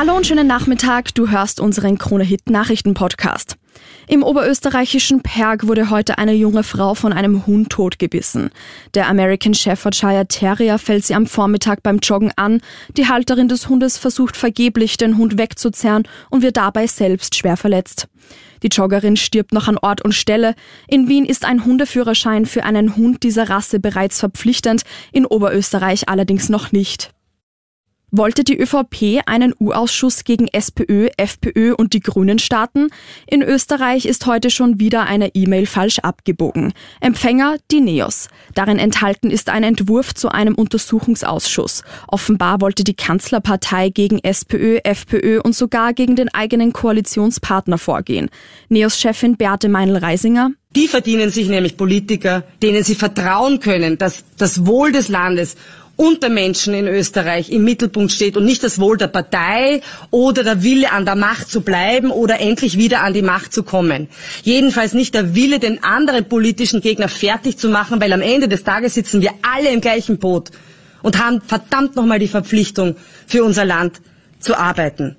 Hallo und schönen Nachmittag, du hörst unseren Krone-Hit Nachrichten-Podcast. Im oberösterreichischen Perg wurde heute eine junge Frau von einem Hund totgebissen. Der American Shepherdshire Terrier fällt sie am Vormittag beim Joggen an. Die Halterin des Hundes versucht vergeblich, den Hund wegzuzerren und wird dabei selbst schwer verletzt. Die Joggerin stirbt noch an Ort und Stelle. In Wien ist ein Hundeführerschein für einen Hund dieser Rasse bereits verpflichtend, in Oberösterreich allerdings noch nicht. Wollte die ÖVP einen U-Ausschuss gegen SPÖ, FPÖ und die Grünen starten? In Österreich ist heute schon wieder eine E-Mail falsch abgebogen. Empfänger die NEOS. Darin enthalten ist ein Entwurf zu einem Untersuchungsausschuss. Offenbar wollte die Kanzlerpartei gegen SPÖ, FPÖ und sogar gegen den eigenen Koalitionspartner vorgehen. NEOS-Chefin Beate Meinl-Reisinger. Die verdienen sich nämlich Politiker, denen sie vertrauen können, dass das Wohl des Landes und der Menschen in Österreich im Mittelpunkt steht und nicht das Wohl der Partei oder der Wille an der Macht zu bleiben oder endlich wieder an die Macht zu kommen. Jedenfalls nicht der Wille, den anderen politischen Gegner fertig zu machen, weil am Ende des Tages sitzen wir alle im gleichen Boot und haben verdammt nochmal die Verpflichtung, für unser Land zu arbeiten.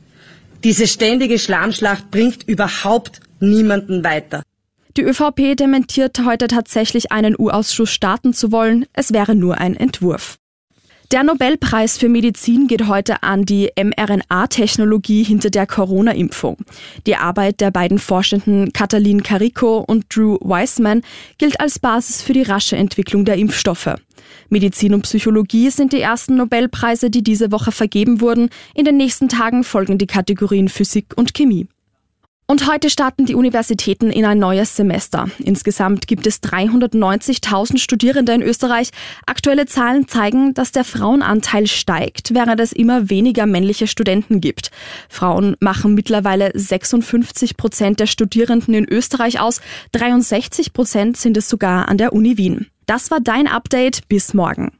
Diese ständige Schlammschlacht bringt überhaupt niemanden weiter. Die ÖVP dementiert heute tatsächlich einen U-Ausschuss starten zu wollen. Es wäre nur ein Entwurf. Der Nobelpreis für Medizin geht heute an die mRNA-Technologie hinter der Corona-Impfung. Die Arbeit der beiden Forschenden Katalin Carico und Drew Weissman gilt als Basis für die rasche Entwicklung der Impfstoffe. Medizin und Psychologie sind die ersten Nobelpreise, die diese Woche vergeben wurden. In den nächsten Tagen folgen die Kategorien Physik und Chemie. Und heute starten die Universitäten in ein neues Semester. Insgesamt gibt es 390.000 Studierende in Österreich. Aktuelle Zahlen zeigen, dass der Frauenanteil steigt, während es immer weniger männliche Studenten gibt. Frauen machen mittlerweile 56 Prozent der Studierenden in Österreich aus. 63 Prozent sind es sogar an der Uni Wien. Das war dein Update. Bis morgen.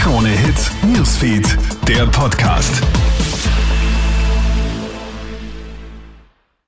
Krone Hits, Newsfeed, der Podcast.